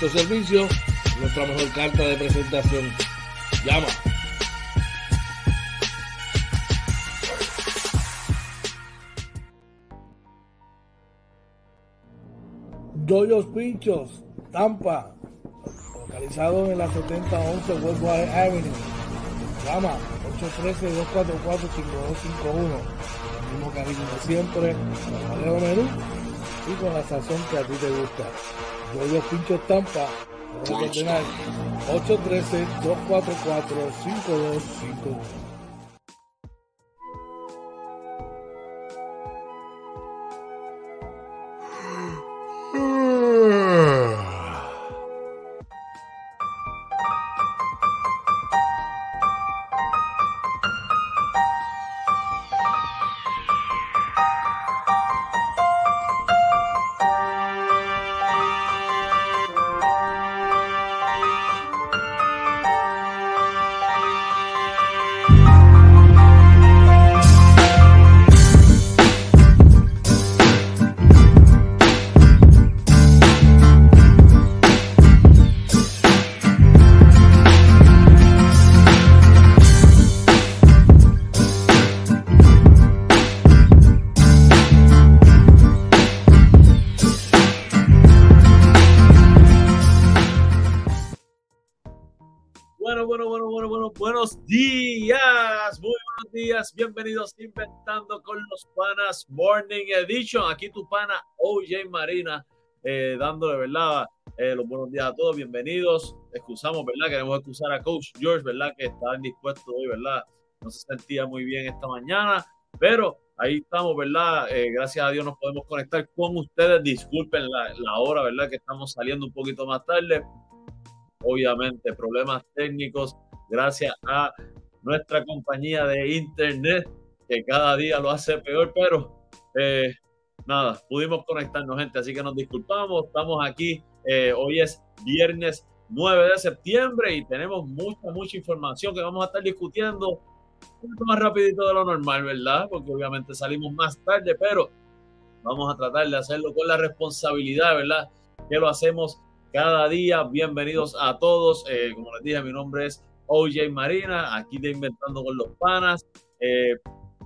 nuestro servicio nuestra mejor carta de presentación. Llama. Doyos Pinchos, Tampa, localizado en la 7011 Westwater Avenue. Llama 813-244-5251. El mismo cariño siempre, el menú y con la sazón que a ti te gusta. Rollo Pincho Estampa, 813-244-5252. días, bienvenidos Inventando con los Panas Morning Edition. Aquí tu pana OJ Marina, eh, dándole, ¿verdad? Eh, los buenos días a todos, bienvenidos. Excusamos, ¿verdad? Queremos excusar a Coach George, ¿verdad? Que está indispuesto hoy, ¿verdad? No se sentía muy bien esta mañana, pero ahí estamos, ¿verdad? Eh, gracias a Dios nos podemos conectar con ustedes. Disculpen la, la hora, ¿verdad? Que estamos saliendo un poquito más tarde. Obviamente, problemas técnicos. Gracias a nuestra compañía de internet, que cada día lo hace peor, pero eh, nada, pudimos conectarnos, gente, así que nos disculpamos. Estamos aquí, eh, hoy es viernes 9 de septiembre y tenemos mucha, mucha información que vamos a estar discutiendo un poco más rapidito de lo normal, ¿verdad? Porque obviamente salimos más tarde, pero vamos a tratar de hacerlo con la responsabilidad, ¿verdad? Que lo hacemos cada día. Bienvenidos a todos. Eh, como les dije, mi nombre es OJ Marina, aquí de Inventando con los Panas. Eh,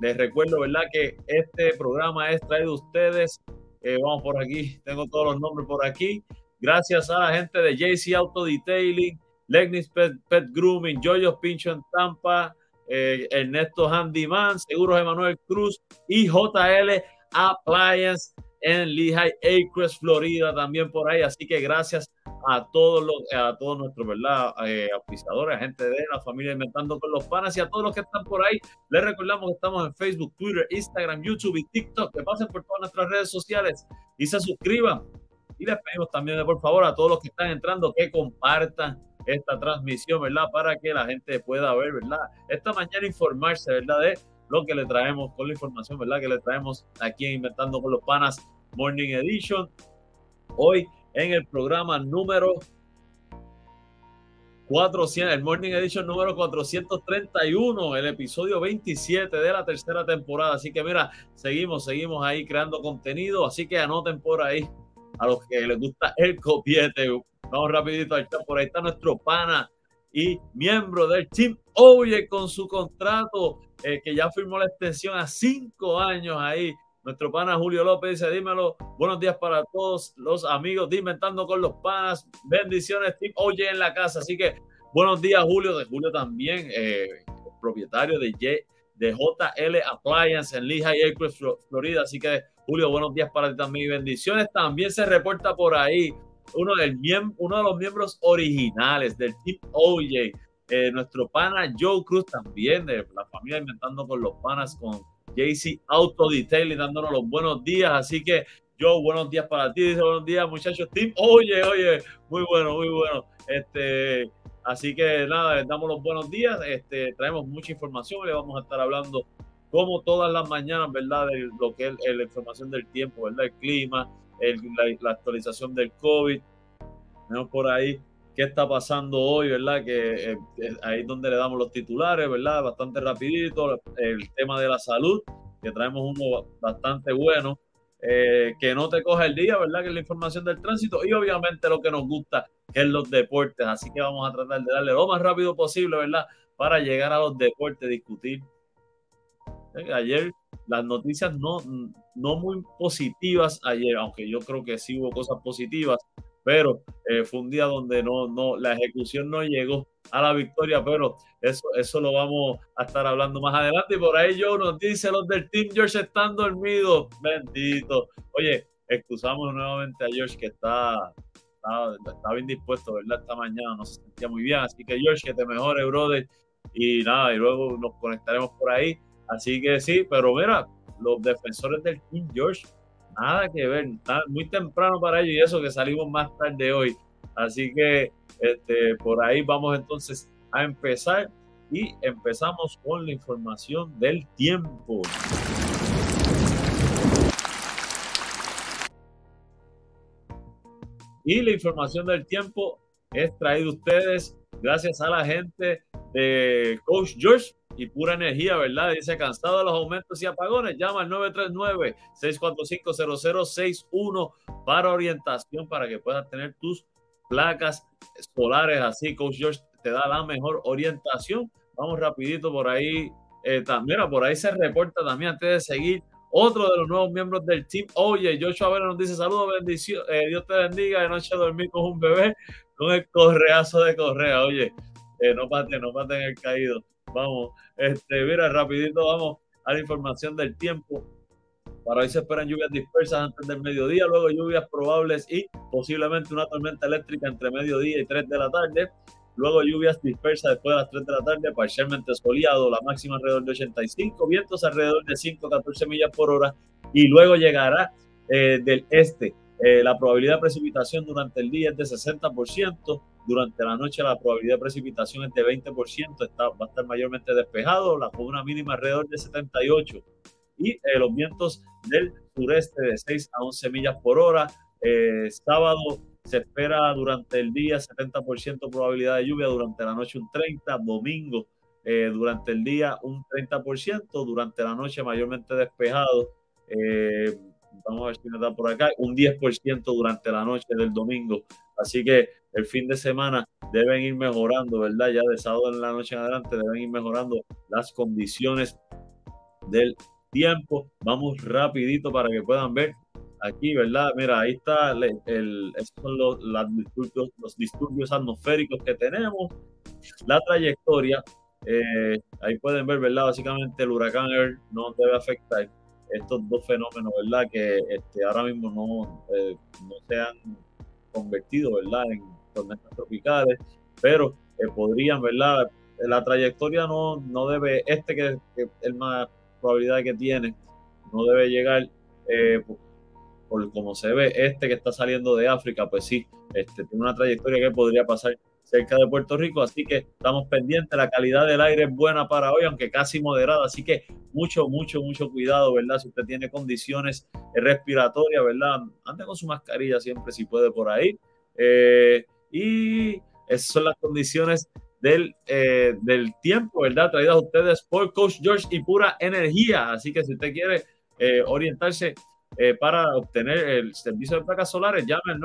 les recuerdo, ¿verdad? Que este programa es traído a ustedes. Eh, vamos por aquí, tengo todos los nombres por aquí. Gracias a la gente de JC Auto Detailing, Legnis Pet, Grooming, Joyos Pincho en Tampa, eh, Ernesto Handyman, Seguros Emanuel Cruz y JL Appliance en Lehigh Acres, Florida, también por ahí. Así que gracias a todos los, a todos nuestros, ¿verdad? Eh, a gente de la familia Inventando con los Panas y a todos los que están por ahí. Les recordamos que estamos en Facebook, Twitter, Instagram, YouTube y TikTok. Que pasen por todas nuestras redes sociales y se suscriban. Y les pedimos también, por favor, a todos los que están entrando que compartan esta transmisión, ¿verdad? Para que la gente pueda ver, ¿verdad? Esta mañana informarse, ¿verdad? De lo que le traemos con la información, ¿verdad? Que le traemos aquí en Inventando con los Panas Morning Edition. Hoy en el programa número 400, el Morning Edition número 431, el episodio 27 de la tercera temporada. Así que mira, seguimos, seguimos ahí creando contenido. Así que anoten por ahí a los que les gusta el copiete. Vamos rapidito al chat. Por ahí está nuestro pana y miembro del Team Oye con su contrato eh, que ya firmó la extensión a cinco años ahí. Nuestro pana Julio López dice, dímelo, buenos días para todos los amigos de Inventando con los Panas. Bendiciones, Team Oye en la casa. Así que buenos días, Julio. De Julio también, eh, propietario de, de JL Appliance en Lehigh Acres, Florida. Así que, Julio, buenos días para ti también. Bendiciones. También se reporta por ahí uno, del uno de los miembros originales del Team OJ, eh, nuestro pana Joe Cruz también, de la familia Inventando con los Panas, con JC Auto Detailing, dándonos los buenos días. Así que, Joe, buenos días para ti. Dice buenos días, muchachos. Team, oye, oye, muy bueno, muy bueno. Este, así que nada, les damos los buenos días. Este, traemos mucha información. Le vamos a estar hablando como todas las mañanas, ¿verdad? De lo que es la información del tiempo, ¿verdad? El clima, la, actualización del COVID. Tenemos por ahí qué está pasando hoy, ¿verdad? Que eh, ahí es donde le damos los titulares, ¿verdad? Bastante rapidito. El tema de la salud, que traemos uno bastante bueno. Eh, que no te coja el día, ¿verdad? Que es la información del tránsito y obviamente lo que nos gusta, que es los deportes. Así que vamos a tratar de darle lo más rápido posible, ¿verdad? Para llegar a los deportes, discutir. Eh, ayer las noticias no, no muy positivas ayer, aunque yo creo que sí hubo cosas positivas, pero eh, fue un día donde no, no, la ejecución no llegó a la victoria, pero eso, eso lo vamos a estar hablando más adelante. Y por ahí yo nos dice los del Team George están dormidos. Bendito. Oye, excusamos nuevamente a George que está, está, bien dispuesto, ¿verdad? Esta mañana no se sentía muy bien. Así que George, que te mejore, brother. Y nada, y luego nos conectaremos por ahí. Así que sí, pero mira, los defensores del Team George nada que ver, está muy temprano para ellos y eso que salimos más tarde hoy. Así que este, por ahí vamos entonces a empezar y empezamos con la información del tiempo. Y la información del tiempo es traída ustedes gracias a la gente de Coach George y pura energía, ¿verdad? Dice, cansado de los aumentos y apagones, llama al 939-645-0061 para orientación, para que puedas tener tus placas solares. Así, Coach George te da la mejor orientación. Vamos rapidito por ahí. Eh, mira, por ahí se reporta también antes de seguir otro de los nuevos miembros del team. Oye, Joshua Vera nos dice saludos, bendición, eh, Dios te bendiga. De noche dormir con un bebé con el correazo de correa. Oye, eh, no pate, no pate en el caído. Vamos, este, mira, rapidito vamos a la información del tiempo. Para hoy se esperan lluvias dispersas antes del mediodía, luego lluvias probables y posiblemente una tormenta eléctrica entre mediodía y 3 de la tarde. Luego lluvias dispersas después de las 3 de la tarde, parcialmente soleado, la máxima alrededor de 85, vientos alrededor de 5 14 millas por hora. Y luego llegará eh, del este. Eh, la probabilidad de precipitación durante el día es de 60%, durante la noche la probabilidad de precipitación es de 20%, está, va a estar mayormente despejado, la, una mínima alrededor de 78. Y eh, los vientos del sureste de 6 a 11 millas por hora. Eh, sábado se espera durante el día 70% probabilidad de lluvia, durante la noche un 30%, domingo eh, durante el día un 30%, durante la noche mayormente despejado. vamos a ver si me da por acá, un 10% durante la noche del domingo. Así que el fin de semana deben ir mejorando, ¿verdad? Ya de sábado en la noche en adelante deben ir mejorando las condiciones del tiempo. Vamos rapidito para que puedan ver aquí, ¿verdad? Mira, ahí está, el, estos son los, disturbios, los disturbios atmosféricos que tenemos, la trayectoria. Eh, ahí pueden ver, ¿verdad? Básicamente el huracán Earl no debe afectar estos dos fenómenos, ¿verdad? Que este, ahora mismo no, eh, no se han convertido, ¿verdad? En tormentas tropicales, pero eh, podrían, ¿verdad? La trayectoria no, no debe, este que, es el más probabilidad que tiene, no debe llegar, eh, por, como se ve, este que está saliendo de África, pues sí, este, tiene una trayectoria que podría pasar cerca de Puerto Rico, así que estamos pendientes. La calidad del aire es buena para hoy, aunque casi moderada, así que mucho, mucho, mucho cuidado, ¿verdad? Si usted tiene condiciones respiratorias, ¿verdad? Ande con su mascarilla siempre si puede por ahí. Eh, y esas son las condiciones del, eh, del tiempo, ¿verdad? Traídas a ustedes por Coach George y pura energía. Así que si usted quiere eh, orientarse para obtener el servicio de placas solares, llame al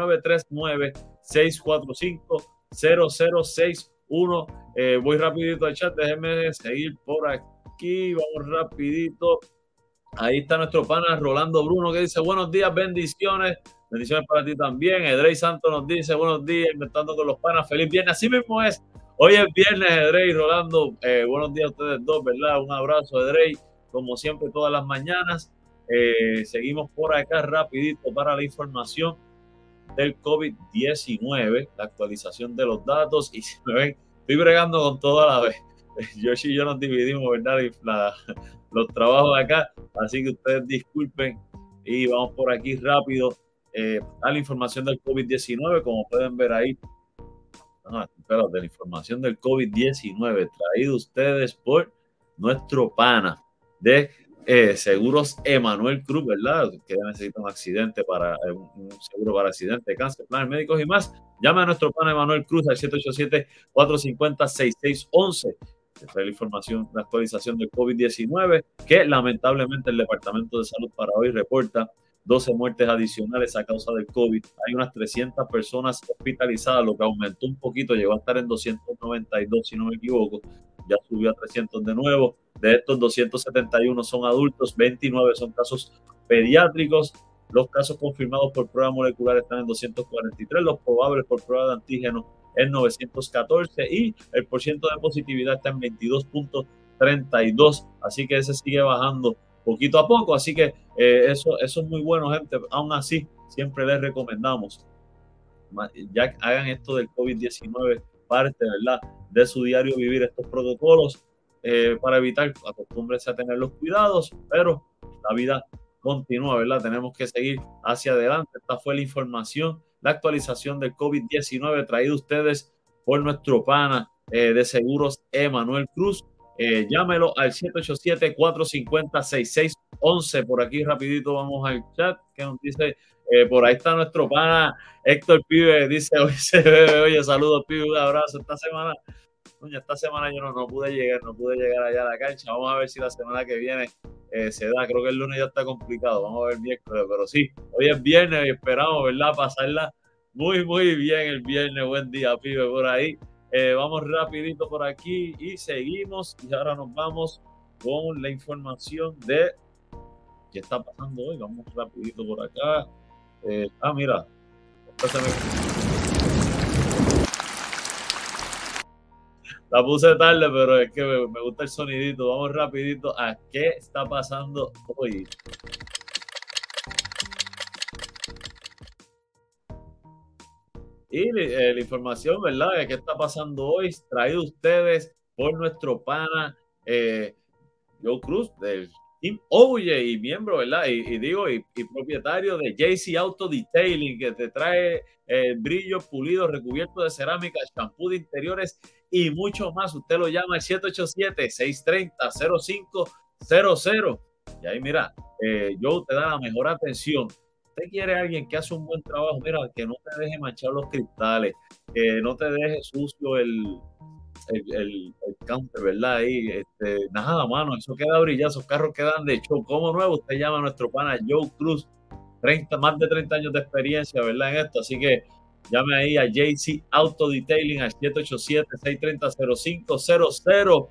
939-645-0061. voy rapidito al chat, déjenme seguir por aquí, vamos rapidito. Ahí está nuestro pana Rolando Bruno que dice buenos días, bendiciones. Bendiciones para ti también. Edrey Santos nos dice buenos días, inventando con los panas. Feliz viernes. Así mismo es. Hoy es viernes, Edrey, Rolando. Eh, buenos días a ustedes dos, ¿verdad? Un abrazo, Edrey, como siempre, todas las mañanas. Eh, seguimos por acá rapidito para la información del COVID-19, la actualización de los datos. Y si me ven, estoy bregando con todo a la vez. Yoshi y yo nos dividimos, ¿verdad? los trabajos acá. Así que ustedes disculpen y vamos por aquí rápido eh, a la información del COVID-19, como pueden ver ahí. Ah, de la información del COVID-19 traído ustedes por nuestro pana de eh, Seguros Emanuel Cruz, ¿verdad? Que necesita un accidente para eh, un seguro para accidente, cáncer, planes médicos y más. Llame a nuestro pana Emanuel Cruz al 787-450-6611. Trae la información, la actualización del COVID-19, que lamentablemente el Departamento de Salud para hoy reporta 12 muertes adicionales a causa del COVID. Hay unas 300 personas hospitalizadas, lo que aumentó un poquito, llegó a estar en 292, si no me equivoco. Ya subió a 300 de nuevo. De estos 271 son adultos, 29 son casos pediátricos. Los casos confirmados por prueba molecular están en 243, los probables por prueba de antígeno en 914 y el porcentaje de positividad está en 22.32, así que ese sigue bajando poquito a poco. Así que eh, eso, eso es muy bueno, gente. Aún así, siempre les recomendamos, ya hagan esto del COVID-19 parte, ¿verdad? De su diario vivir estos protocolos eh, para evitar, acostúmbrense a tener los cuidados, pero la vida continúa, ¿verdad? Tenemos que seguir hacia adelante. Esta fue la información, la actualización del COVID-19 traído ustedes por nuestro pana eh, de seguros Emanuel Cruz. Eh, llámelo al 787-450-6611. Por aquí rapidito vamos al chat que nos dice, eh, por ahí está nuestro pana Héctor Pibe, dice, oye, oye, saludos Pibe, un abrazo. Esta semana, esta semana yo no, no, pude llegar, no pude llegar allá a la cancha. Vamos a ver si la semana que viene eh, se da. Creo que el lunes ya está complicado, vamos a ver miércoles, pero sí, hoy es viernes y esperamos, ¿verdad? Pasarla muy, muy bien el viernes. Buen día, Pibe, por ahí. Eh, vamos rapidito por aquí y seguimos. Y ahora nos vamos con la información de qué está pasando hoy. Vamos rapidito por acá. Eh, ah, mira. La puse tarde, pero es que me gusta el sonidito. Vamos rapidito a qué está pasando hoy. Y eh, la información, ¿verdad? De qué está pasando hoy, traído ustedes por nuestro pana eh, Joe Cruz del Team Oye y miembro, ¿verdad? Y, digo, y, propietario de JC Auto Detailing, que te trae eh, brillo pulido, recubierto de cerámica, shampoo de interiores y mucho más. Usted lo llama al 787-630-0500. Y ahí, mira, eh, Joe te da la mejor atención quiere alguien que hace un buen trabajo, mira, que no te deje manchar los cristales, que no te deje sucio el, el, el, counter, ¿verdad? Ahí, este, nada, mano, eso queda brillado, esos carros quedan de hecho como nuevo. Usted llama a nuestro pana Joe Cruz, 30, más de 30 años de experiencia, ¿verdad? En esto, así que llame ahí a JC Auto Detailing al 787-630-0500.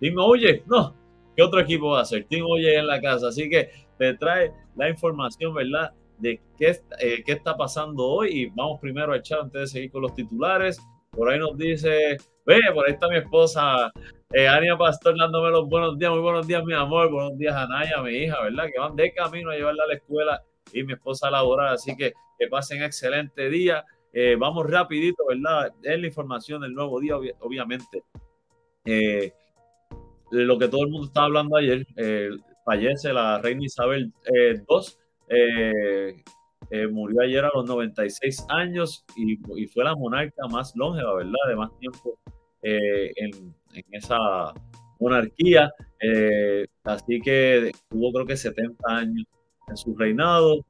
Dime, oye, no, ¿qué otro equipo va a hacer? Team Oye en la casa, así que te trae la información, ¿verdad? De qué, eh, qué está pasando hoy. Y vamos primero a echar antes de seguir con los titulares. Por ahí nos dice, ve, por ahí está mi esposa, eh, Ania Pastor, dándome los buenos días. Muy buenos días, mi amor. Buenos días, Anaya, mi hija, ¿verdad? Que van de camino a llevarla a la escuela y mi esposa a laborar. Así que que pasen excelente día. Eh, vamos rapidito, ¿verdad? Es la información del nuevo día, obviamente. Eh, lo que todo el mundo estaba hablando ayer, fallece la reina Isabel II. Eh, eh, murió ayer a los 96 años y, fue la monarca más longeva, ¿verdad? De más tiempo eh, en, esa monarquía. Eh, así que tuvo creo que 70 años en su reinado,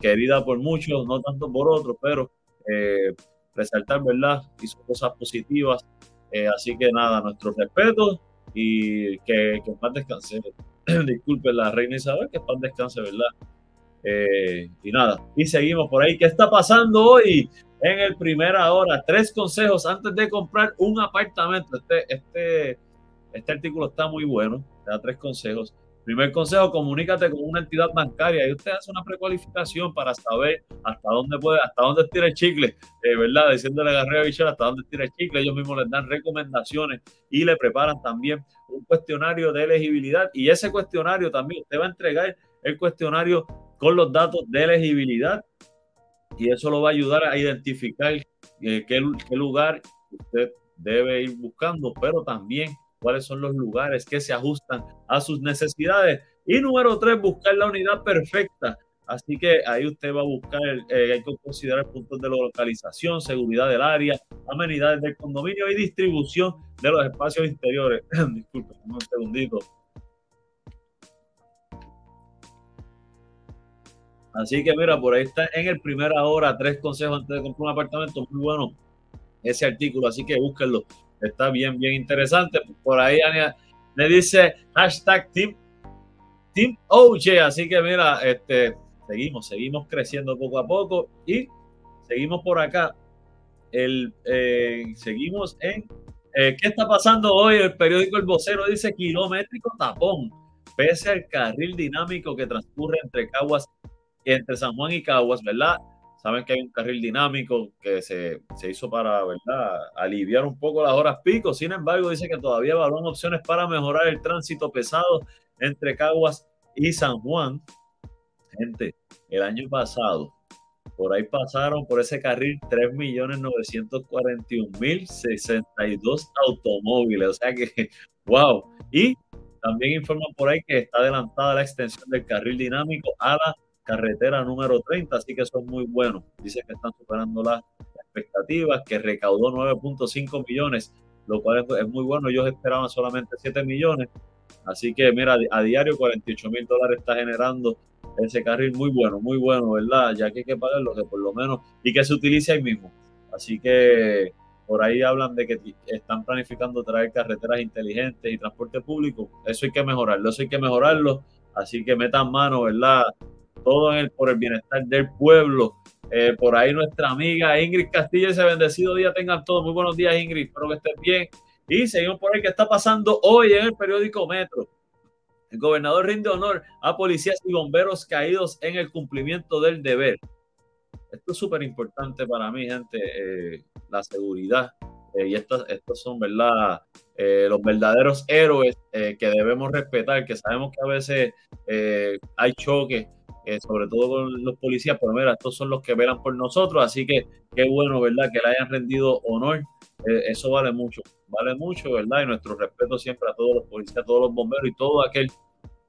querida por muchos, no tanto por otros, pero resaltar, ¿verdad? Hizo cosas positivas. así que nada, nuestro respeto y que, que en paz descanse. Disculpe la reina Isabel, que paz descanse, ¿verdad? Eh, y nada, y seguimos por ahí. ¿Qué está pasando hoy en el primera hora? Tres consejos antes de comprar un apartamento. Este, este, este artículo está muy bueno. Da tres consejos. Primer consejo, comunícate con una entidad bancaria y usted hace una precualificación para saber hasta dónde puede, hasta dónde tira el chicle, eh, ¿verdad? Diciéndole a Garrea Bichel hasta dónde tira el chicle. Ellos mismos les dan recomendaciones y le preparan también un cuestionario de elegibilidad y ese cuestionario también usted va a entregar el cuestionario con los datos de elegibilidad y eso lo va a ayudar a identificar eh, qué, lugar usted debe ir buscando, pero también cuáles son los lugares que se ajustan a sus necesidades. Y número tres, buscar la unidad perfecta. Así que ahí usted va a buscar, eh, hay que considerar puntos de localización, seguridad del área, amenidades del condominio y distribución de los espacios interiores. Disculpe, un segundito. Así que mira, por ahí está en el primera hora, tres consejos antes de comprar un apartamento, muy bueno ese artículo, así que búsquenlo, está bien, bien interesante. Por ahí le dice hashtag Team, team OJ, así que mira, este, seguimos, seguimos creciendo poco a poco y seguimos por acá. El, eh, seguimos en eh, ¿Qué está pasando hoy? El periódico El Vocero dice kilométrico tapón, pese al carril dinámico que transcurre entre Caguas entre San Juan y Caguas, ¿verdad? Saben que hay un carril dinámico que se, hizo para, ¿verdad?, aliviar un poco las horas pico. Sin embargo, dice que todavía evalúan opciones para mejorar el tránsito pesado entre Caguas y San Juan. Gente, el año pasado, por ahí pasaron por ese carril 3.941.062 automóviles. O sea que, wow. Y también informan por ahí que está adelantada la extensión del carril dinámico a la carretera número 30, así que es muy bueno. Dice que están superando las expectativas, que recaudó 9.5 millones, lo cual es, muy bueno. Ellos esperaban solamente 7 millones, así que mira, a diario 48 mil dólares está generando ese carril muy bueno, muy bueno, ¿verdad? Ya que hay que pagarlo, que por lo menos, y que se utilice ahí mismo. Así que por ahí hablan de que están planificando traer carreteras inteligentes y transporte público. Eso hay que mejorarlo, eso hay que mejorarlo. Así que metan mano, ¿verdad? Todo el, por el bienestar del pueblo. Eh, por ahí nuestra amiga Ingrid Castillo, ese bendecido día tengan todos. Muy buenos días, Ingrid. Espero que estén bien. Y seguimos por ahí que está pasando hoy en el periódico Metro. El gobernador rinde honor a policías y bomberos caídos en el cumplimiento del deber. Esto es súper importante para mí, gente, eh, la seguridad. Eh, y estos, estos son, ¿verdad? los verdaderos héroes que debemos respetar, que sabemos que a veces hay choques eh, sobre todo con los policías, pero mira, estos son los que velan por nosotros, así que qué bueno, ¿verdad? Que le hayan rendido honor, eh, eso vale mucho, vale mucho, ¿verdad? Y nuestro respeto siempre a todos los policías, a todos los bomberos y todo aquel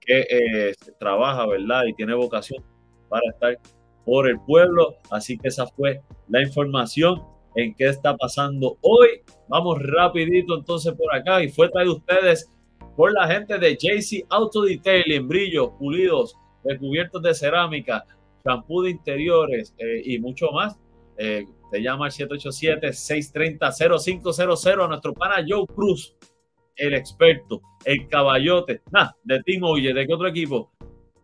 que eh, trabaja, ¿verdad? Y tiene vocación para estar por el pueblo, así que esa fue la información en qué está pasando hoy. Vamos rapidito entonces por acá y fue traído ustedes por la gente de JC Auto Detailing, brillos, pulidos, recubiertos de cerámica, champú de interiores eh, y mucho más. Eh, te llama al 787-630-0500 a nuestro pana Joe Cruz, el experto, el caballote, nada, de Team Oye, ¿de qué otro equipo?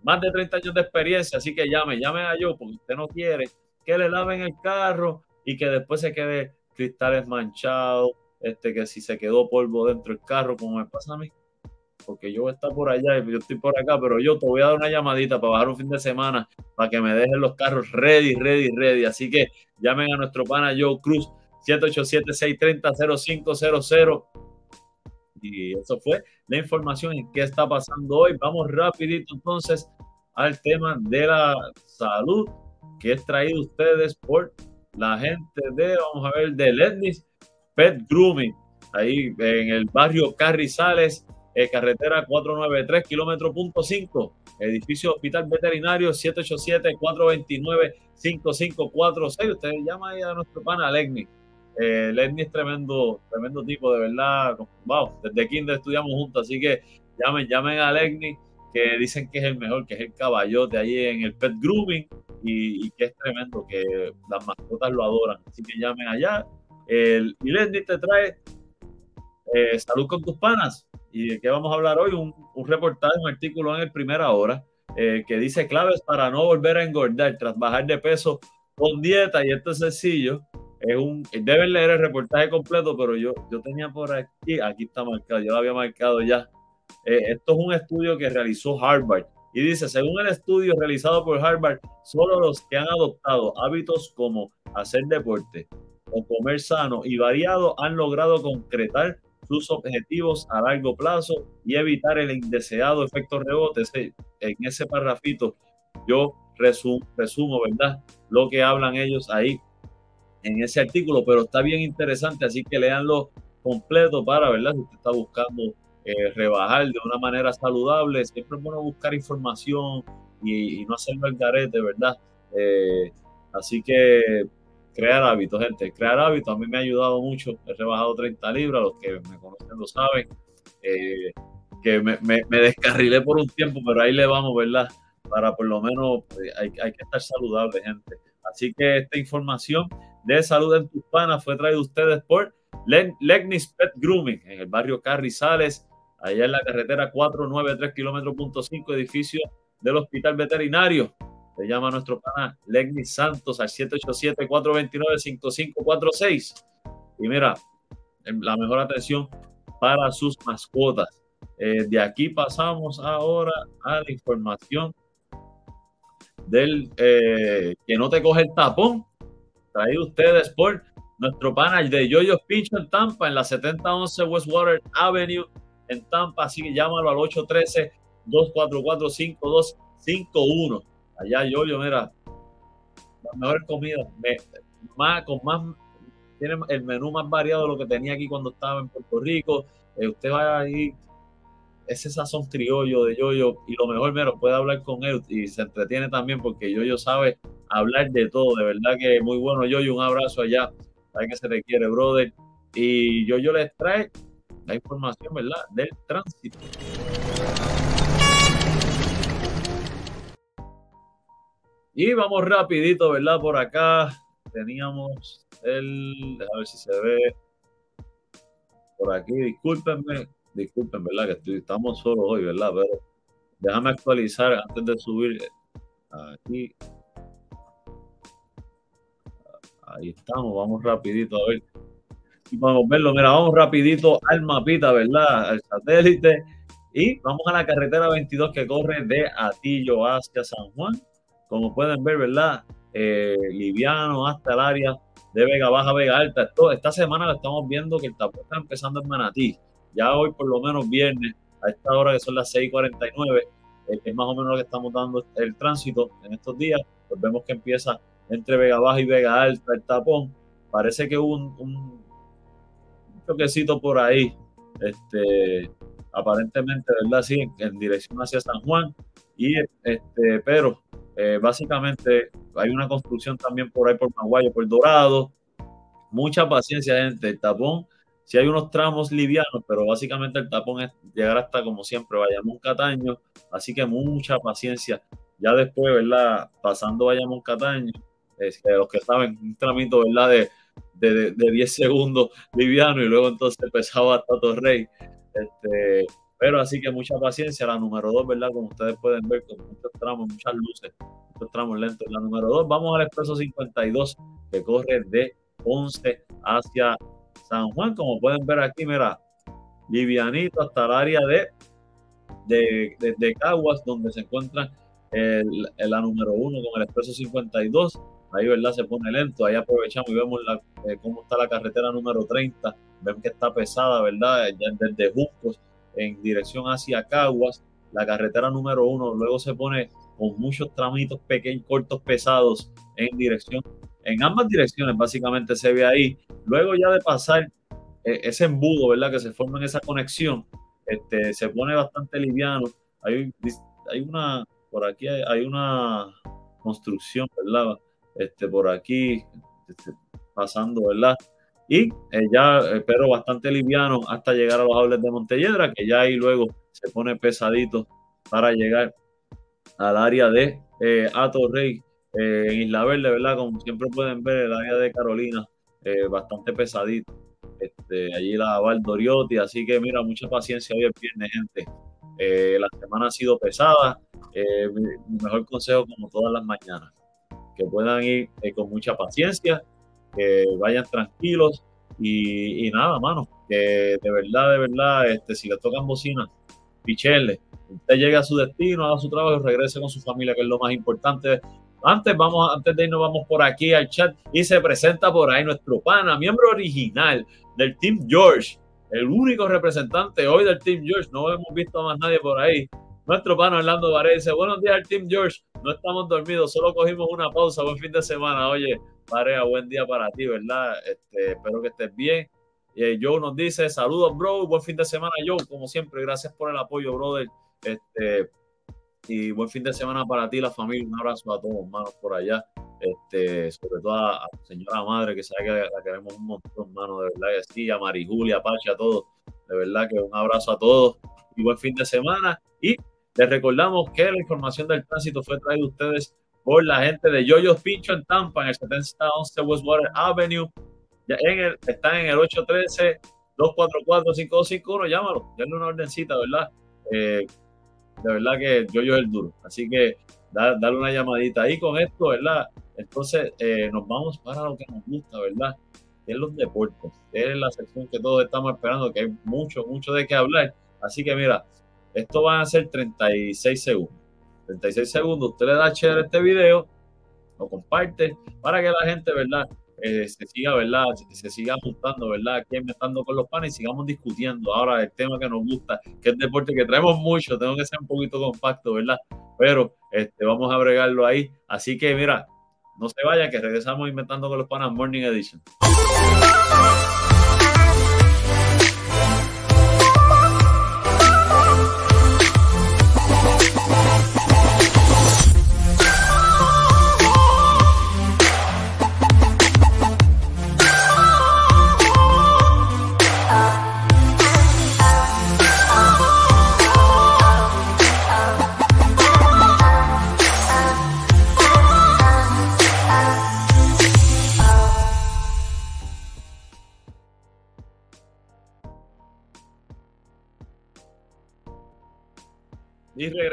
Más de 30 años de experiencia, así que llame, llame a Joe, porque usted no quiere que le laven el carro y que después se quede cristales manchados, este, que si se quedó polvo dentro del carro, como me pasa a mí porque yo voy a estar por allá y yo estoy por acá, pero yo te voy a dar una llamadita para bajar un fin de semana para que me dejen los carros ready, ready, ready. Así que llamen a nuestro pana Joe Cruz, 787-630-0500. Y eso fue la información en qué está pasando hoy. Vamos rapidito entonces al tema de la salud que es traído ustedes por la gente de, vamos a ver, de Letnis Pet Grooming, ahí en el barrio Carrizales, eh, carretera 493, kilómetro punto 5, edificio Hospital Veterinario 787-429-5546. Ustedes llaman ahí a nuestro pana Legni. Eh, es tremendo, tremendo tipo, de verdad. Wow, desde kinder estudiamos juntos, así que llamen, llamen a Legni, que dicen que es el mejor, que es el caballote ahí en el pet grooming y, que es tremendo, que las mascotas lo adoran. Así que llamen allá. El, y Legni te trae eh, salud con tus panas. ¿Y de qué vamos a hablar hoy? Un, un reportaje, un artículo en el Primera Hora eh, que dice claves para no volver a engordar tras bajar de peso con dieta. Y esto es sencillo. Es un, deben leer el reportaje completo, pero yo, yo tenía por aquí, aquí está marcado, yo lo había marcado ya. Eh, esto es un estudio que realizó Harvard y dice, según el estudio realizado por Harvard, solo los que han adoptado hábitos como hacer deporte o comer sano y variado han logrado concretar sus objetivos a largo plazo y evitar el indeseado efecto rebote. En ese parrafito yo resumo, resumo, ¿verdad? Lo que hablan ellos ahí en ese artículo, pero está bien interesante, así que leanlo completo para, ¿verdad? Si usted está buscando eh, rebajar de una manera saludable, siempre es bueno buscar información y, no hacerlo al garete, ¿verdad? Eh, así que crear hábitos, gente. Crear hábitos a mí me ha ayudado mucho. He rebajado 30 libras, los que me conocen lo saben. Eh, que me, descarrilé por un tiempo, pero ahí le vamos, ¿verdad? Para por lo menos eh, hay, hay, que estar saludable, gente. Así que esta información de salud en tus fue traída ustedes por Legnis Pet Grooming en el barrio Carrizales, allá en la carretera 493 kilómetros punto 5, edificio del Hospital Veterinario. Le llama a nuestro pana Legni Santos al 787-429-5546. Y mira, la mejor atención para sus mascotas. Eh, de aquí pasamos ahora a la información del eh, que no te coge el tapón. Traído ustedes por nuestro pana de Yoyos Pincho en Tampa, en la 7011 Westwater Avenue en Tampa. Así que llámalo al 813-244-5251 allá yo, yo, mira, la mejor comida, más, con más, tiene el menú más variado de lo que tenía aquí cuando estaba en Puerto Rico. Eh, usted va ahí, ese sazón criollo de Yoyo, y lo mejor, mira, puede hablar con él y se entretiene también porque Yoyo sabe hablar de todo. De verdad que muy bueno, Yoyo. Un abrazo allá. Sabe que se le quiere, brother. Y Yoyo les trae la información, ¿verdad? Del tránsito. Y vamos rapidito, ¿verdad? Por acá teníamos el, a ver si se ve por aquí, discúlpenme, disculpen, ¿verdad? Que estamos solos hoy, ¿verdad? Pero déjame actualizar antes de subir aquí. Ahí estamos, vamos rapidito a ver si podemos verlo. Mira, vamos rapidito al mapita, ¿verdad? Al satélite. Y vamos a la carretera 22 que corre de Atillo hacia San Juan como pueden ver, ¿verdad? Eh, liviano hasta el área de Vega Baja, Vega Alta. esta semana lo estamos viendo que el tapón está empezando en Manatí. Ya hoy, por lo menos viernes, a esta hora que son las 6:49, eh, es más o menos lo que estamos dando el tránsito en estos días. Pues vemos que empieza entre Vega Baja y Vega Alta el tapón. Parece que hubo un, un choquecito por ahí. Este, aparentemente, ¿verdad? Sí, en, dirección hacia San Juan. Y este, pero eh, básicamente hay una construcción también por ahí por Maguayo, por Dorado. Mucha paciencia, gente. El tapón, si hay unos tramos livianos, pero básicamente el tapón es llegar hasta, como siempre, Bayamón Cataño. Así que mucha paciencia. Ya después, ¿verdad? Pasando Bayamón Cataño, es que los que saben, un tramito, ¿verdad? De, de, de, 10 segundos liviano y luego entonces empezaba hasta Torrey. Este, pero así que mucha paciencia. La número 2, ¿verdad? Como ustedes pueden ver, con muchos tramos, muchas luces, muchos tramos lentos. La número 2, vamos al expreso 52, que corre de 11 hacia San Juan. Como pueden ver aquí, mira, livianito hasta el área de, de, de, Caguas, donde se encuentra el, la número 1 con el expreso 52. Ahí, ¿verdad? Se pone lento. Ahí aprovechamos y vemos la, eh, cómo está la carretera número 30. Vemos que está pesada, ¿verdad? Ya desde Juscos en dirección hacia Caguas, la carretera número uno, luego se pone con muchos tramitos pequeños, cortos, pesados en dirección, en ambas direcciones básicamente se ve ahí. Luego ya de pasar eh, ese embudo, ¿verdad? Que se forma en esa conexión, este, se pone bastante liviano. Hay, hay una, por aquí hay, una construcción, ¿verdad? Este, por aquí, este, pasando, ¿verdad? Y eh, ya, eh, pero bastante liviano hasta llegar a los hables de Montelledra, que ya ahí luego se pone pesadito para llegar al área de eh, Ato Rey en Isla Verde, ¿verdad? Como siempre pueden ver, el área de Carolina, bastante pesadito. Este, allí la Valdoriotti, así que mira, mucha paciencia hoy es viernes, gente. la semana ha sido pesada. mi, mejor consejo, como todas las mañanas, que puedan ir con mucha paciencia que vayan tranquilos y, nada, mano, de verdad, de verdad, este, si le tocan bocina, pichenle, usted llegue a su destino, haga su trabajo y regrese con su familia, que es lo más importante. Antes, vamos, antes de irnos, vamos por aquí al chat y se presenta por ahí nuestro pana, miembro original del Team George, el único representante hoy del Team George. No hemos visto a más nadie por ahí. Nuestro pana Orlando Varese dice: Buenos días al Team George. No estamos dormidos, solo cogimos una pausa. Buen fin de semana. Oye, Parea, buen día para ti, ¿verdad? Este, espero que estés bien. Eh, Joe nos dice, saludos, bro, buen fin de semana, Joe, como siempre, gracias por el apoyo, brother. Este, y buen fin de semana para ti, la familia, un abrazo a todos, hermanos, por allá. Este, sobre todo a, la señora madre, que sabe que la queremos un montón, hermano, de verdad que sí, a Mari Julia, a Pachi, a todos, de verdad que un abrazo a todos y buen fin de semana. Y les recordamos que la información del tránsito fue traída a ustedes por la gente de Yoyos Pincho en Tampa, en el 7011 Westwater Avenue. Ya en el, están en el 813-244-5251. Llámalo, denle una ordencita, ¿verdad? Eh, de verdad que Yoyo es el duro. Así que dale una llamadita. ahí con esto, ¿verdad? Entonces eh, nos vamos para lo que nos gusta, ¿verdad? Que es los deportes. es la sección que todos estamos esperando, que hay mucho, mucho de qué hablar. Así que mira, esto van a ser 36 segundos. 36 segundos, usted le da share a este video, lo comparte para que la gente, ¿verdad? Eh, se siga, ¿verdad? Se, siga apuntando, ¿verdad? Aquí inventando con los panes y sigamos discutiendo ahora el tema que nos gusta, que es deporte que traemos mucho, tengo que ser un poquito compacto, ¿verdad? Pero este, vamos a bregarlo ahí. Así que mira, no se vaya que regresamos inventando con los panas Morning Edition.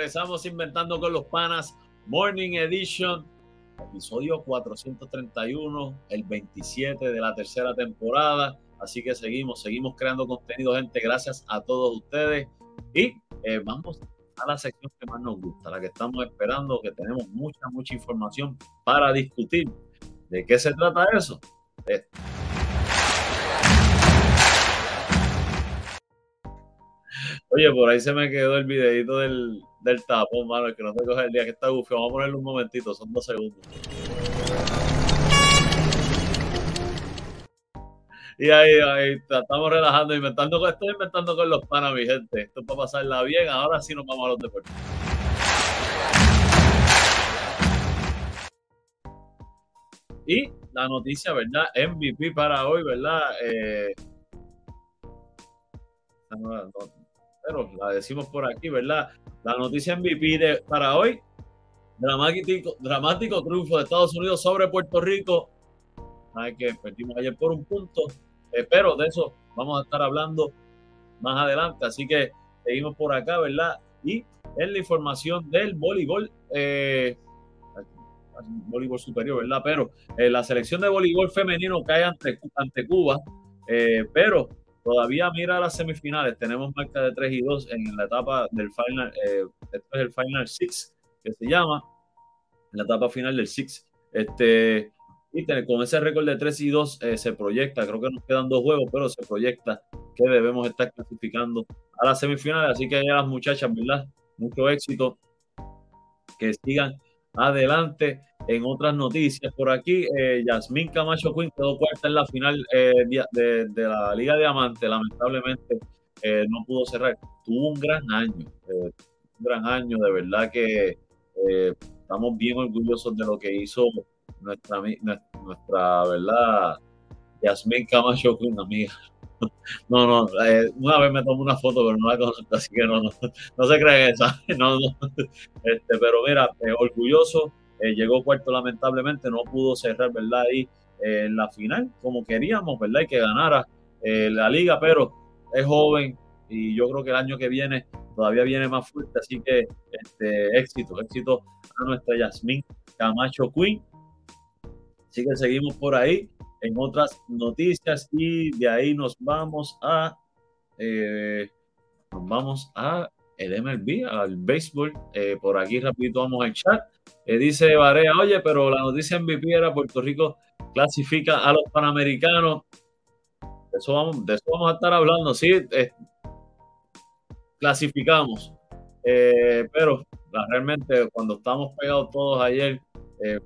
Regresamos inventando con los panas Morning Edition, episodio 431, el 27 de la tercera temporada. Así que seguimos, seguimos creando contenido, gente. Gracias a todos ustedes. Y eh, vamos a la sección que más nos gusta, la que estamos esperando, que tenemos mucha, mucha información para discutir. ¿De qué se trata eso? Oye, por ahí se me quedó el videito del, del tapón, mano, que no te coge el día que está bufio. Vamos a ponerle un momentito, son dos segundos. Y ahí, ahí estamos relajando, inventando, estoy inventando con los panas, mi gente. Esto es para pasarla bien. Ahora sí nos vamos a los deportes. Y la noticia, ¿verdad? MVP para hoy, ¿verdad? Eh, pero la decimos por aquí, ¿verdad? La noticia MVP de, para hoy, dramático, dramático triunfo de Estados Unidos sobre Puerto Rico. Hay que perdimos ayer por un punto, eh, pero de eso vamos a estar hablando más adelante. Así que seguimos por acá, ¿verdad? Y es la información del voleibol, eh, voleibol superior, ¿verdad? Pero eh, la selección de voleibol femenino cae ante, ante Cuba, pero Todavía mira las semifinales, tenemos marca de 3 y 2 en la etapa del final, eh, esto es el Final Six, que se llama, en la etapa final del Six. Este, y con ese récord de 3 y 2 eh, se proyecta, creo que nos quedan dos juegos, pero se proyecta que debemos estar clasificando a las semifinales. Así que a las muchachas, ¿verdad? Mucho éxito, que sigan adelante. En otras noticias por aquí, eh, Yasmín Camacho Quinn quedó cuarta en la final eh, de, la Liga Diamante. Lamentablemente eh, no pudo cerrar. Tuvo un gran año. un gran año, de verdad que eh, estamos bien orgullosos de lo que hizo nuestra, nuestra ¿verdad? Yasmin Camacho Queen, amiga. No, no, eh, una vez me tomé una foto, pero no la conozco, así que no, no, no se creen esa. No, no. Este, pero mira, eh, llegó cuarto lamentablemente, no pudo cerrar, ¿verdad? Ahí en la final, como queríamos, ¿verdad? Y que ganara la liga, pero es joven y yo creo que el año que viene todavía viene más fuerte, así que este, éxito, éxito a nuestra Yasmin Camacho Queen. Así que seguimos por ahí en otras noticias y de ahí nos vamos a eh, nos vamos a el MLB, al béisbol. Eh, por aquí rapidito vamos al chat. Eh, dice Varea, oye, pero la noticia MVP era Puerto Rico clasifica a los Panamericanos. De eso vamos, de eso vamos a estar hablando, sí clasificamos. Eh, pero realmente cuando estamos pegados todos ayer, eh,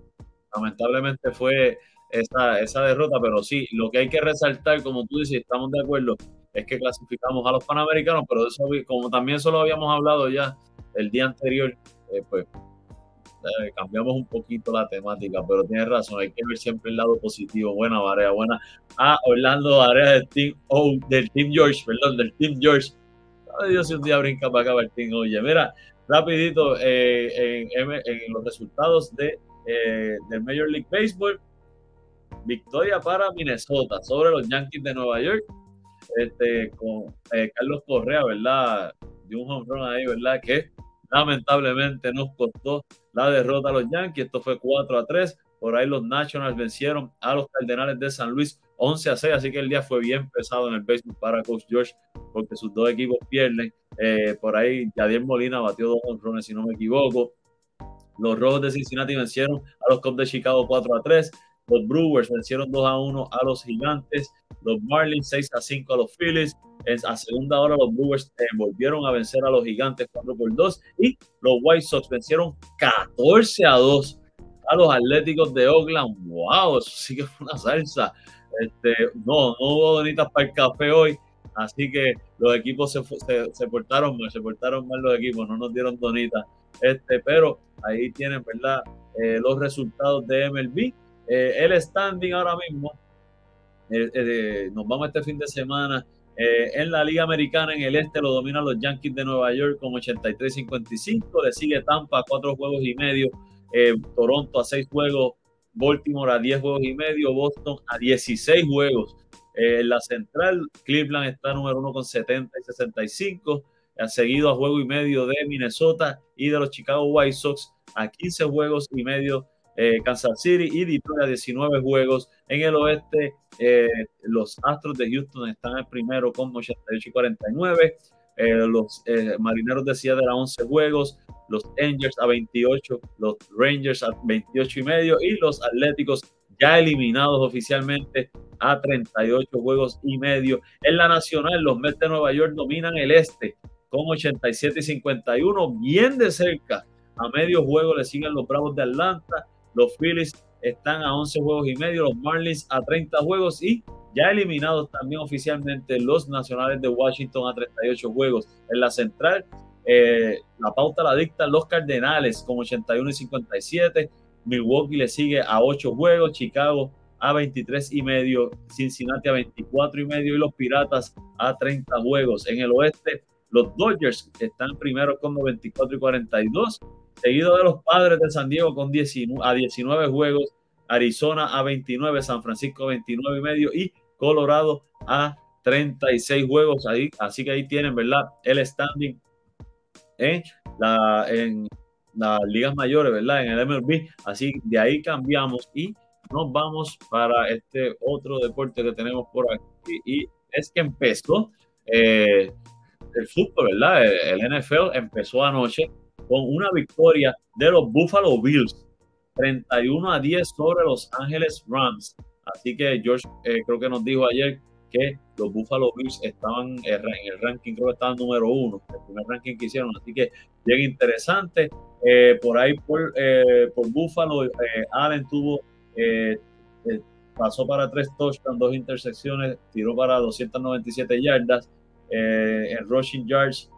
lamentablemente fue esa, esa derrota, pero sí, lo que hay que resaltar, como tú dices, estamos de acuerdo, es que clasificamos a los Panamericanos, pero eso, como también solo habíamos hablado ya el día anterior, eh, pues cambiamos un poquito la temática, pero tienes razón, hay que ver siempre el lado positivo. Buena, Varea, buena. Ah, Orlando Varea del Team, oh, del Team George, perdón, del Team George Dios, si un día brinca para acá, Martín. Oye, mira, rapidito, eh, en, los resultados de, eh, del Major League Baseball, victoria para Minnesota sobre los Yankees de Nueva York, este, con eh, Carlos Correa, ¿verdad? De un home ahí, ¿verdad? Que lamentablemente nos costó la derrota a los Yankees. Esto fue 4 a 3. Por ahí los Nationals vencieron a los Cardenales de San Luis 11 a 6, así que el día fue bien pesado en el béisbol para Coach George, porque sus dos equipos pierden. Eh, por ahí, Yadier Molina batió dos honrones, si no me equivoco. Los Rojos de Cincinnati vencieron a los Cubs de Chicago 4 a 3. Los Brewers vencieron 2 a 1 a los Gigantes. Los Marlins 6 a 5 a los Phillies. A segunda hora los Brewers eh, volvieron a vencer a los Gigantes 4 por 2. Y los White Sox vencieron 14 a 2 a los Atléticos de Oakland. ¡Wow! Eso sí que fue una salsa. Este, no, no hubo donitas para el café hoy, así que los equipos se, se, portaron mal, se portaron mal los equipos, no nos dieron donitas. Este, pero ahí tienen, ¿verdad? Eh, los resultados de MLB. Eh, el standing ahora mismo, eh, nos vamos este fin de semana. en la Liga Americana, en el este, lo dominan los Yankees de Nueva York con 83-55. Le sigue Tampa a cuatro juegos y medio. Toronto a seis juegos Baltimore a 10 juegos y medio, Boston a 16 juegos. en eh, la central, Cleveland está número uno con 70 y 65, ha seguido a juego y medio de Minnesota y de los Chicago White Sox a 15 juegos y medio eh, Kansas City y Detroit a 19 juegos. En el oeste, eh, los Astros de Houston están en primero con 88 y 49. los Marineros de Seattle a 11 juegos los Angels a 28, los Rangers a 28 y medio y los Atléticos ya eliminados oficialmente a 38 juegos y medio. En la nacional, los Mets de Nueva York dominan el este con 87 y 51, bien de cerca. A medio juego le siguen los Bravos de Atlanta, los Phillies están a 11 juegos y medio, los Marlins a 30 juegos y ya eliminados también oficialmente los Nacionales de Washington a 38 juegos. En la central, eh, la pauta la dictan los Cardenales con 81 y 57. Milwaukee le sigue a 8 juegos. Chicago a 23 y medio. Cincinnati a 24 y medio. Y los Piratas a 30 juegos. En el oeste, los Dodgers están primero con 94 y 42. Seguido de los Padres de San Diego con 19, a 19 juegos. Arizona a 29. San Francisco a 29 y medio. Y Colorado a 36 juegos. Ahí, así que ahí tienen, ¿verdad? El standing en, la, en las ligas mayores, ¿verdad? En el MLB. Así de ahí cambiamos y nos vamos para este otro deporte que tenemos por aquí. Y es que empezó eh, el fútbol, ¿verdad? El, NFL empezó anoche con una victoria de los Buffalo Bills, 31 a 10 sobre los Ángeles Rams. Así que George eh, creo que nos dijo ayer que los Buffalo Bills estaban en el ranking, creo que estaban número uno, el primer ranking que hicieron, así que bien interesante. Eh, por ahí, por, eh, por Buffalo, eh, Allen tuvo, pasó para tres touchdowns, dos intersecciones, tiró para 297 yardas. en rushing yards,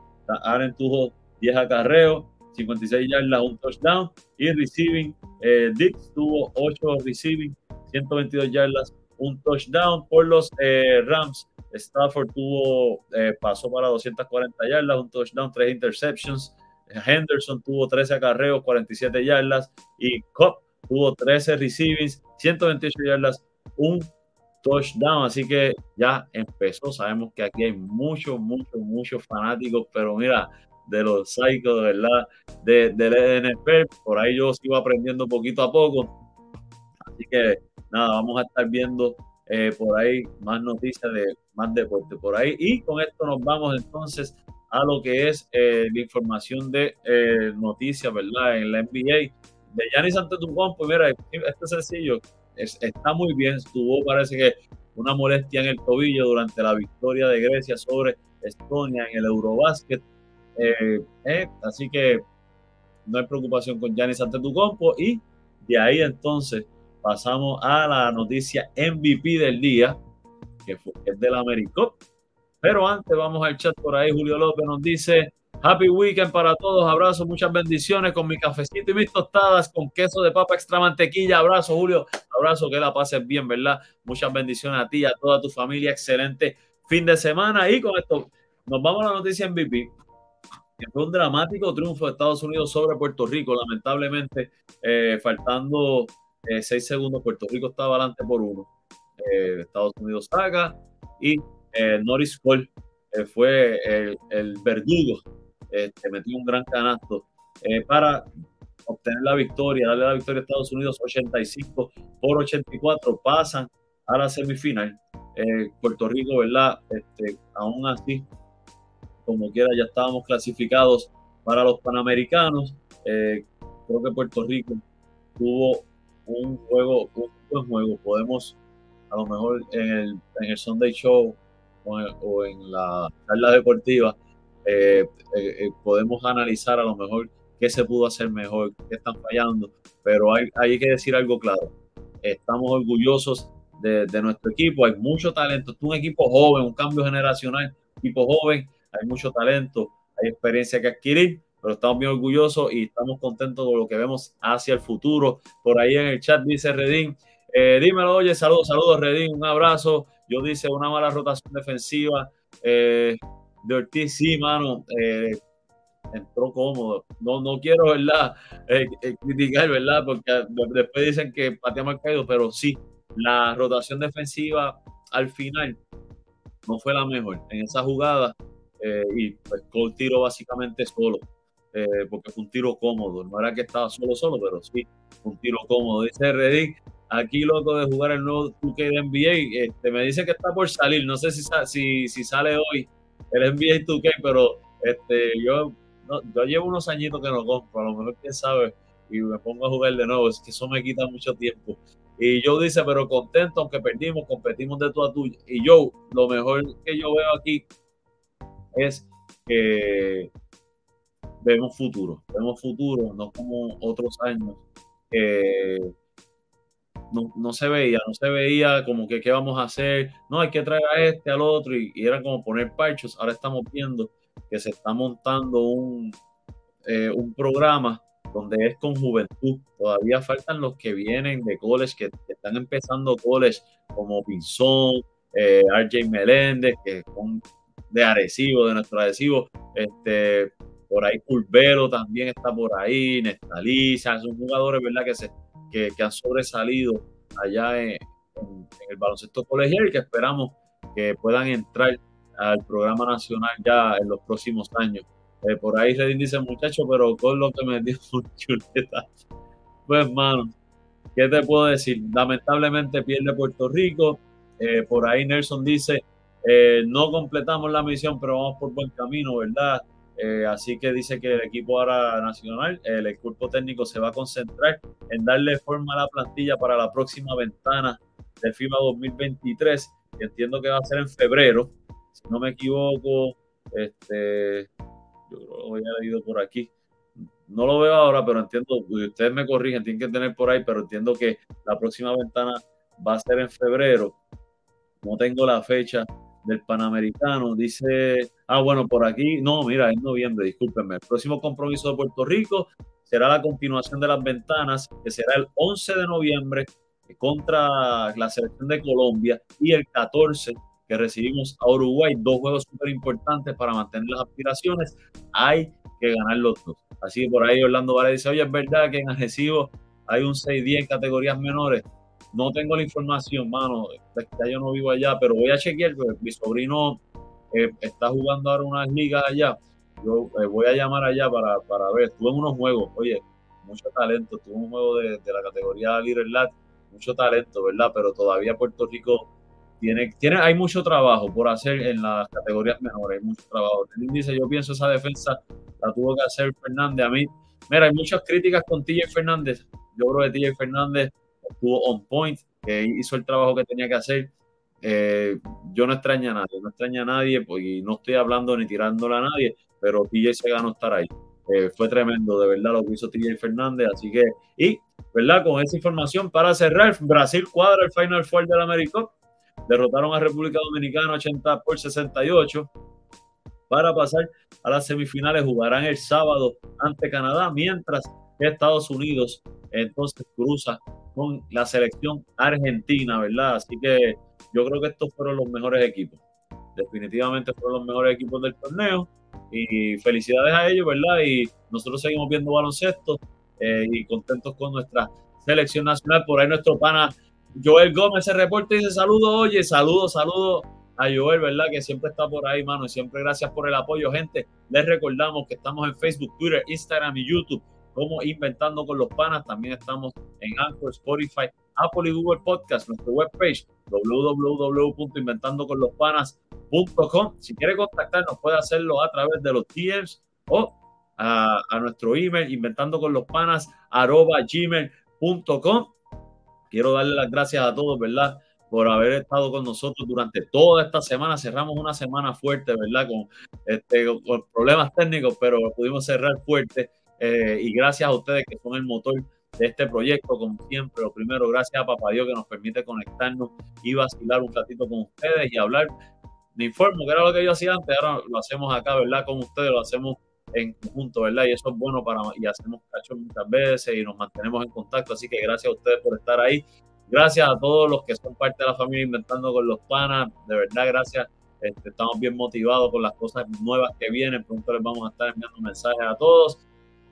Allen tuvo 10 acarreos, 56 yardas, un touchdown. Y receiving, eh, Dix tuvo 8 receiving, 122 yardas, un touchdown. Por los eh, Rams, Stafford tuvo, eh, pasó para 240 yardas, un touchdown, 3 interceptions. Henderson tuvo 13 acarreos, 47 yardas. Y Cobb tuvo 13 receivings, 128 yardas, un touchdown. Así que ya empezó. Sabemos que aquí hay muchos, muchos, muchos fanáticos, pero mira, de los Psychos, verdad, de, del NFL. Por ahí yo sigo aprendiendo poquito a poco. Así que nada, vamos a estar viendo eh, por ahí más noticias de más deporte por ahí. Y con esto nos vamos entonces a lo que es eh, la información de eh, noticias, ¿verdad? En la NBA. De Giannis Antetokounmpo, mira, este sencillo está muy bien. Tuvo, parece que, una molestia en el tobillo durante la victoria de Grecia sobre Estonia en el Eurobásquet. Eh, eh, así que no hay preocupación con Giannis Antetokounmpo y de ahí entonces pasamos a la noticia MVP del día, que, es de la AmeriCup. Pero antes vamos al chat por ahí. Julio López nos dice: Happy weekend para todos. Abrazos, muchas bendiciones con mi cafecito y mis tostadas con queso de papa extra mantequilla. Abrazo, Julio. Abrazo, que la pases bien, ¿verdad? Muchas bendiciones a ti y a toda tu familia. Excelente fin de semana. Y con esto nos vamos a la noticia MVP que fue un dramático triunfo de Estados Unidos sobre Puerto Rico. Lamentablemente, eh, faltando eh, seis segundos, Puerto Rico estaba adelante por uno. Eh, Estados Unidos saca y Norris Cole fue el, el verdugo que metió un gran canasto para obtener la victoria, darle la victoria a Estados Unidos 85 por 84, pasan a la semifinal. Puerto Rico, ¿verdad? Este, aún así como quiera ya estábamos clasificados para los Panamericanos. Eh, creo que Puerto Rico tuvo un juego, un buen juego. Podemos, a lo mejor en el, en el Sunday Show o en, la charla deportiva, eh, eh, podemos analizar a lo mejor qué se pudo hacer mejor, qué están fallando, pero hay, hay que decir algo claro. Estamos orgullosos de, de nuestro equipo, hay mucho talento, es un equipo joven, un cambio generacional, equipo joven, hay mucho talento, hay experiencia que adquirir, pero estamos bien orgullosos y estamos contentos con lo que vemos hacia el futuro. Por ahí en el chat dice Redín, eh, dímelo, oye, saludos, saludos Redín, un abrazo. Yo dice una mala rotación defensiva eh, de Ortiz, sí, mano, eh, entró cómodo. No, no quiero, ¿verdad? criticar, ¿verdad? Porque después dicen que pateamos el caído, pero sí, la rotación defensiva al final no fue la mejor. En esa jugada eh, y pues Cole tiro básicamente solo, eh, porque fue un tiro cómodo. No era que estaba solo, solo, pero sí, un tiro cómodo. Dice Reddick, aquí loco de jugar el nuevo 2K de NBA. Este, me dice que está por salir. No sé si, si, si sale hoy el NBA 2K, pero este, yo, yo llevo unos añitos que no compro. A lo mejor, quién sabe, y me pongo a jugar de nuevo. Es que eso me quita mucho tiempo. Y yo dice, pero contento, aunque perdimos, competimos de tú a tú. Y yo, lo mejor que yo veo aquí es que vemos futuro, vemos futuro, no como otros años no, se veía, no se veía como que qué vamos a hacer, no, hay que traer a este, al otro, y, era como poner parchos. Ahora estamos viendo que se está montando un, eh, un programa donde es con juventud. Todavía faltan los que vienen de college, que, están empezando college, como Pinzón, eh, RJ Meléndez, que son de Arecibo, de nuestro Arecibo. Este, por ahí Curvelo también está por ahí, Nestaliza, son jugadores, ¿verdad? Que, se, que, han sobresalido allá en, el baloncesto colegial y que esperamos que puedan entrar al programa nacional ya en los próximos años. Eh, por ahí Redín dice, muchacho, pero con lo que me dio chuleta. Pues, mano, ¿qué te puedo decir? Lamentablemente pierde Puerto Rico. Eh, por ahí Nelson dice, eh, no completamos la misión, pero vamos por buen camino, ¿verdad? Eh, así que dice que el equipo ahora nacional, el cuerpo técnico se va a concentrar en darle forma a la plantilla para la próxima ventana de FIBA 2023, que entiendo que va a ser en febrero, si no me equivoco, este, yo creo que lo leído por aquí. No lo veo ahora, pero entiendo, ustedes me corrigen, tienen que tener por ahí, pero entiendo que la próxima ventana va a ser en febrero. No tengo la fecha del Panamericano. Dice, ah, bueno, por aquí, no, mira, es noviembre, discúlpenme. El próximo compromiso de Puerto Rico será la continuación de las ventanas, que será el 11 de noviembre contra la selección de Colombia y el 14 que recibimos a Uruguay, dos juegos súper importantes para mantener las aspiraciones, hay que ganar los dos. Así que por ahí Orlando Vara dice, oye, es verdad que en Arecibo hay un 6-10 en categorías menores. No tengo la información, mano, ya yo no vivo allá, pero voy a chequear, porque mi sobrino eh, está jugando ahora unas ligas allá. Yo eh, voy a llamar allá para, para ver. Tuve unos juegos, oye, mucho talento. Tuve un juego de, de la categoría Little Lat, mucho talento, ¿verdad? Pero todavía Puerto Rico tiene, tiene, hay mucho trabajo por hacer en las categorías menores, hay mucho trabajo. El dice, yo pienso esa defensa la tuvo que hacer Fernández. A mí, mira, hay muchas críticas con TJ Fernández. Yo creo que TJ Fernández estuvo on point, hizo el trabajo que tenía que hacer. Eh, yo no extraño a nadie, no extraño a nadie, porque no estoy hablando ni tirándole a nadie, pero TJ se ganó estar ahí. Eh, fue tremendo, de verdad, lo que hizo TJ Fernández. Así que, y, ¿verdad? Con esa información para cerrar, Brasil cuadra el Final Four del América derrotaron a República Dominicana 80 por 68 para pasar a las semifinales. Jugarán el sábado ante Canadá, mientras que Estados Unidos entonces cruza con la selección argentina, ¿verdad? Así que yo creo que estos fueron los mejores equipos. Definitivamente fueron los mejores equipos del torneo. Y felicidades a ellos, ¿verdad? Y nosotros seguimos viendo baloncesto eh, y contentos con nuestra selección nacional. Por ahí nuestro pana Joel Gómez se reporta y dice saludo, oye, saludo, saludo a Joel, ¿verdad? Que siempre está por ahí, mano, y siempre gracias por el apoyo, gente. Les recordamos que estamos en Facebook, Twitter, Instagram y YouTube como Inventando con los Panas. También estamos en Anchor, Spotify, Apple y Google Podcast, nuestra webpage www.inventandoconlospanas.com. Si quiere contactarnos, puede hacerlo a través de los DMs o a, a nuestro email inventandoconlospanas.gmail.com quiero darle las gracias a todos, ¿verdad? Por haber estado con nosotros durante toda esta semana. Cerramos una semana fuerte, ¿verdad? Con, este, con problemas técnicos, pero pudimos cerrar fuerte. Eh, y gracias a ustedes que son el motor de este proyecto, como siempre. Lo primero, gracias a Papá Dios que nos permite conectarnos y vacilar un ratito con ustedes y hablar. Me informo que era lo que yo hacía antes, ahora lo hacemos acá, ¿verdad? Con ustedes, lo hacemos en conjunto, ¿verdad? Y eso es bueno para, y hacemos cacho muchas veces y nos mantenemos en contacto, así que gracias a ustedes por estar ahí. Gracias a todos los que son parte de la familia Inventando con los Panas, de verdad, gracias. Este, estamos bien motivados con las cosas nuevas que vienen, pronto les vamos a estar enviando mensajes a todos.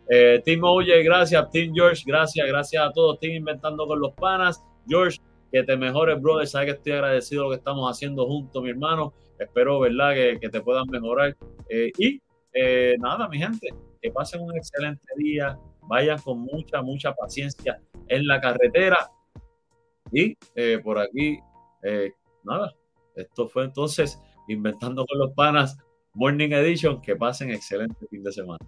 Eh, Team Oye, gracias. Team George, gracias. Gracias a todos. Team Inventando con los Panas. George, que te mejores, brother. Sabes que estoy agradecido de lo que estamos haciendo juntos, mi hermano. Espero, ¿verdad?, que, que te puedan mejorar. Eh, y eh, nada, mi gente, que pasen un excelente día, vayan con mucha, mucha paciencia en la carretera. Y eh, por aquí, eh, nada, esto fue entonces Inventando con los Panas Morning Edition. Que pasen excelente fin de semana.